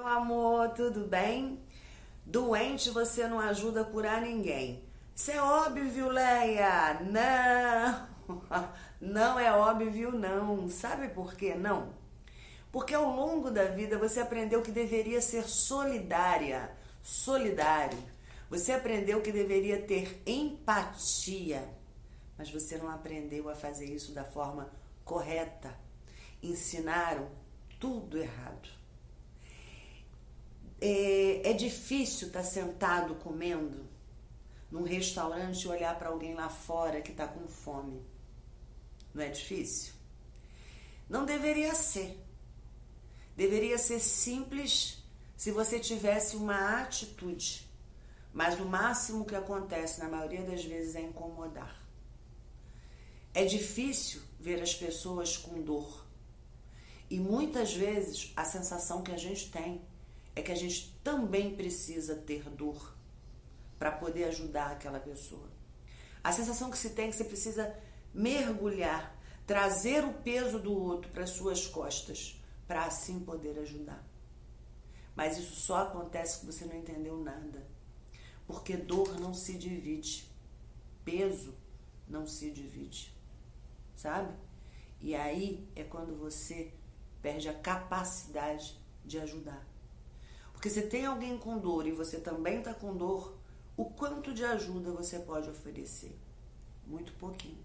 Meu amor, tudo bem? Doente você não ajuda a curar ninguém. Isso é óbvio, Leia? Não! Não é óbvio, não. Sabe por quê? Não. Porque ao longo da vida você aprendeu que deveria ser solidária, solidário. Você aprendeu que deveria ter empatia, mas você não aprendeu a fazer isso da forma correta. Ensinaram tudo errado. É, é difícil estar tá sentado comendo num restaurante e olhar para alguém lá fora que está com fome. Não é difícil? Não deveria ser. Deveria ser simples se você tivesse uma atitude. Mas o máximo que acontece na maioria das vezes é incomodar. É difícil ver as pessoas com dor. E muitas vezes a sensação que a gente tem é que a gente também precisa ter dor para poder ajudar aquela pessoa. A sensação que se tem é que você precisa mergulhar, trazer o peso do outro para suas costas, para assim poder ajudar. Mas isso só acontece que você não entendeu nada. Porque dor não se divide, peso não se divide. Sabe? E aí é quando você perde a capacidade de ajudar. Porque se tem alguém com dor e você também está com dor, o quanto de ajuda você pode oferecer? Muito pouquinho.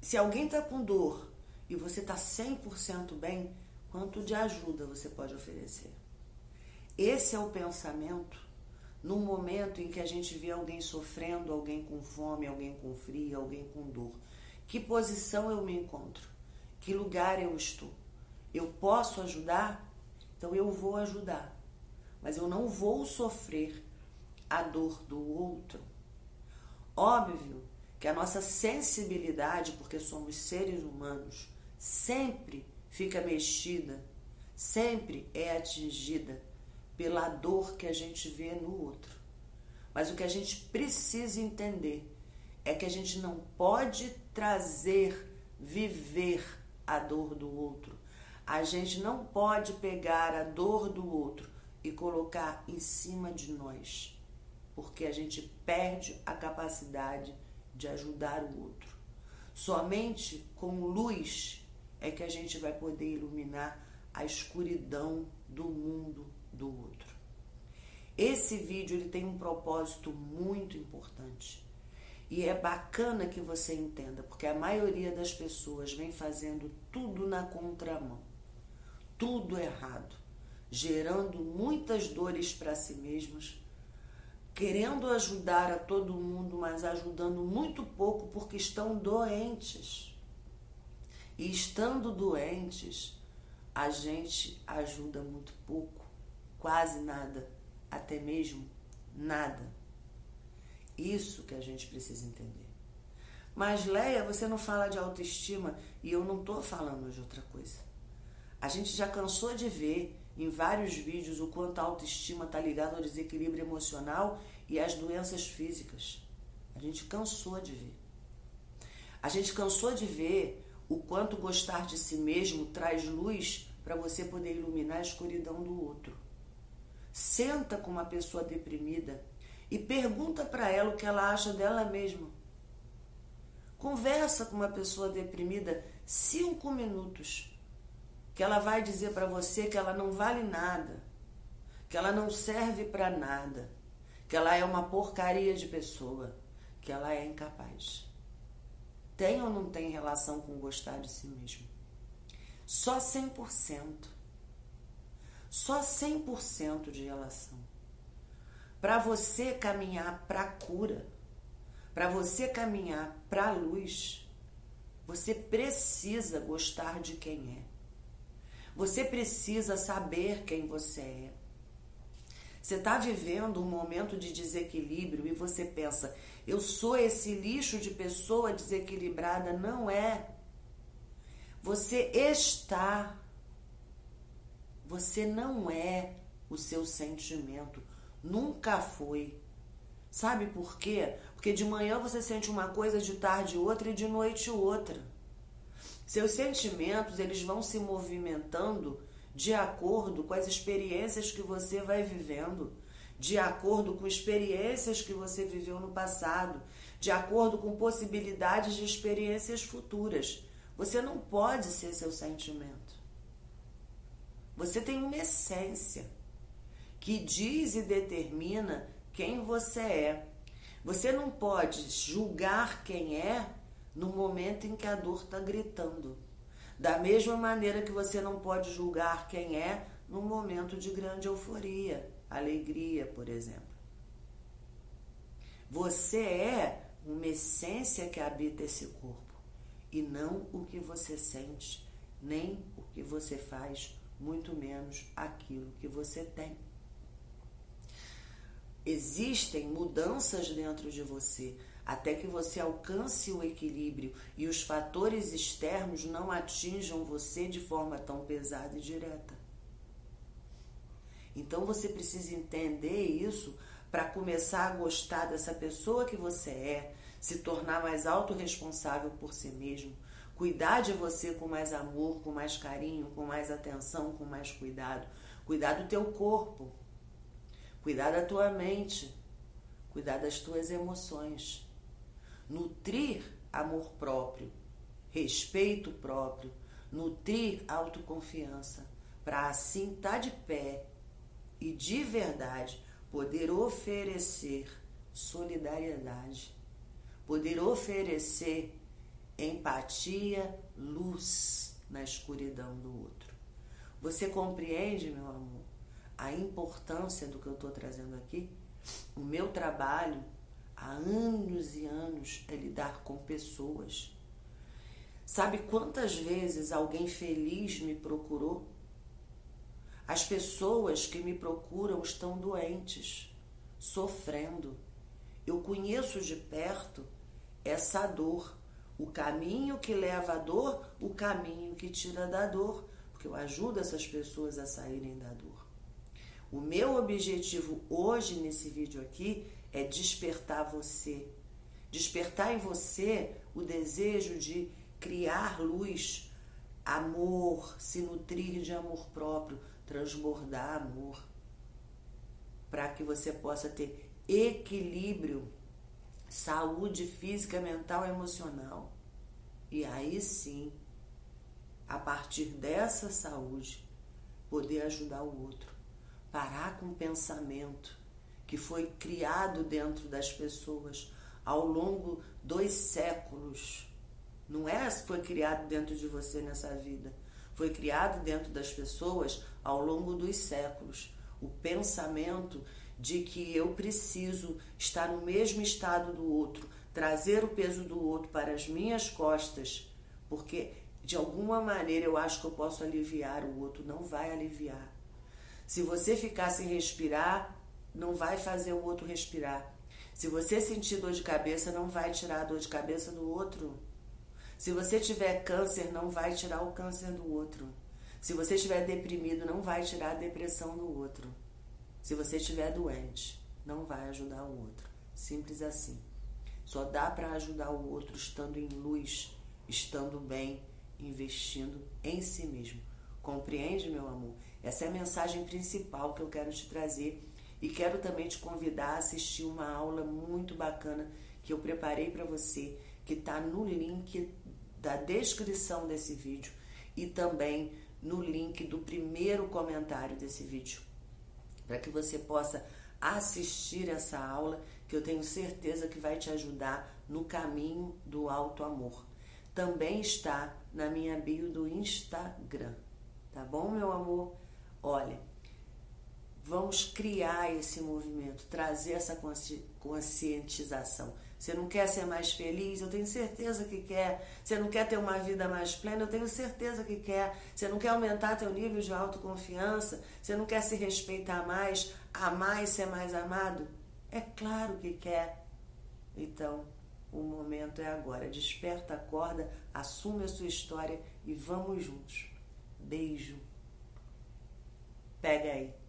Se alguém está com dor e você está 100% bem, quanto de ajuda você pode oferecer? Esse é o pensamento no momento em que a gente vê alguém sofrendo, alguém com fome, alguém com frio, alguém com dor. Que posição eu me encontro? Que lugar eu estou? Eu posso ajudar? Então eu vou ajudar, mas eu não vou sofrer a dor do outro. Óbvio que a nossa sensibilidade, porque somos seres humanos, sempre fica mexida, sempre é atingida pela dor que a gente vê no outro. Mas o que a gente precisa entender é que a gente não pode trazer, viver a dor do outro. A gente não pode pegar a dor do outro e colocar em cima de nós, porque a gente perde a capacidade de ajudar o outro. Somente com luz é que a gente vai poder iluminar a escuridão do mundo do outro. Esse vídeo ele tem um propósito muito importante. E é bacana que você entenda, porque a maioria das pessoas vem fazendo tudo na contramão tudo errado, gerando muitas dores para si mesmas, querendo ajudar a todo mundo, mas ajudando muito pouco porque estão doentes. E estando doentes, a gente ajuda muito pouco, quase nada, até mesmo nada. Isso que a gente precisa entender. Mas, Leia, você não fala de autoestima e eu não estou falando de outra coisa. A gente já cansou de ver em vários vídeos o quanto a autoestima está ligada ao desequilíbrio emocional e às doenças físicas. A gente cansou de ver. A gente cansou de ver o quanto gostar de si mesmo traz luz para você poder iluminar a escuridão do outro. Senta com uma pessoa deprimida e pergunta para ela o que ela acha dela mesma. Conversa com uma pessoa deprimida cinco minutos que ela vai dizer para você que ela não vale nada, que ela não serve para nada, que ela é uma porcaria de pessoa, que ela é incapaz. Tem ou não tem relação com gostar de si mesmo? Só 100%. Só 100% de relação. Para você caminhar para a cura, para você caminhar para a luz, você precisa gostar de quem é. Você precisa saber quem você é. Você está vivendo um momento de desequilíbrio e você pensa, eu sou esse lixo de pessoa desequilibrada. Não é. Você está. Você não é o seu sentimento. Nunca foi. Sabe por quê? Porque de manhã você sente uma coisa, de tarde outra e de noite outra. Seus sentimentos, eles vão se movimentando de acordo com as experiências que você vai vivendo, de acordo com experiências que você viveu no passado, de acordo com possibilidades de experiências futuras. Você não pode ser seu sentimento. Você tem uma essência que diz e determina quem você é. Você não pode julgar quem é no momento em que a dor está gritando. Da mesma maneira que você não pode julgar quem é num momento de grande euforia, alegria, por exemplo. Você é uma essência que habita esse corpo e não o que você sente, nem o que você faz, muito menos aquilo que você tem. Existem mudanças dentro de você até que você alcance o equilíbrio e os fatores externos não atinjam você de forma tão pesada e direta. Então você precisa entender isso para começar a gostar dessa pessoa que você é, se tornar mais autorresponsável por si mesmo, cuidar de você com mais amor, com mais carinho, com mais atenção, com mais cuidado, cuidar do teu corpo, cuidar da tua mente, cuidar das tuas emoções. Nutrir amor próprio, respeito próprio, nutrir autoconfiança, para assim estar tá de pé e de verdade poder oferecer solidariedade, poder oferecer empatia, luz na escuridão do outro. Você compreende, meu amor, a importância do que eu estou trazendo aqui? O meu trabalho há anos e anos é lidar com pessoas. Sabe quantas vezes alguém feliz me procurou? As pessoas que me procuram estão doentes, sofrendo. Eu conheço de perto essa dor, o caminho que leva à dor, o caminho que tira da dor, porque eu ajudo essas pessoas a saírem da dor. O meu objetivo hoje nesse vídeo aqui é despertar você. Despertar em você o desejo de criar luz, amor, se nutrir de amor próprio, transbordar amor, para que você possa ter equilíbrio, saúde física, mental e emocional. E aí sim, a partir dessa saúde, poder ajudar o outro. Parar com o pensamento que foi criado dentro das pessoas ao longo dos séculos. Não é foi criado dentro de você nessa vida. Foi criado dentro das pessoas ao longo dos séculos. O pensamento de que eu preciso estar no mesmo estado do outro, trazer o peso do outro para as minhas costas, porque de alguma maneira eu acho que eu posso aliviar o outro. Não vai aliviar. Se você ficar sem respirar, não vai fazer o outro respirar. Se você sentir dor de cabeça, não vai tirar a dor de cabeça do outro. Se você tiver câncer, não vai tirar o câncer do outro. Se você estiver deprimido, não vai tirar a depressão do outro. Se você estiver doente, não vai ajudar o outro. Simples assim. Só dá para ajudar o outro estando em luz, estando bem, investindo em si mesmo. Compreende, meu amor? Essa é a mensagem principal que eu quero te trazer e quero também te convidar a assistir uma aula muito bacana que eu preparei para você, que está no link da descrição desse vídeo e também no link do primeiro comentário desse vídeo, para que você possa assistir essa aula que eu tenho certeza que vai te ajudar no caminho do alto amor. Também está na minha bio do Instagram, tá bom, meu amor? Olha, Vamos criar esse movimento, trazer essa conscientização. Você não quer ser mais feliz? Eu tenho certeza que quer. Você não quer ter uma vida mais plena? Eu tenho certeza que quer. Você não quer aumentar teu nível de autoconfiança? Você não quer se respeitar mais, amar e ser mais amado? É claro que quer. Então, o momento é agora. Desperta, acorda, assume a sua história e vamos juntos. Beijo. Pega aí.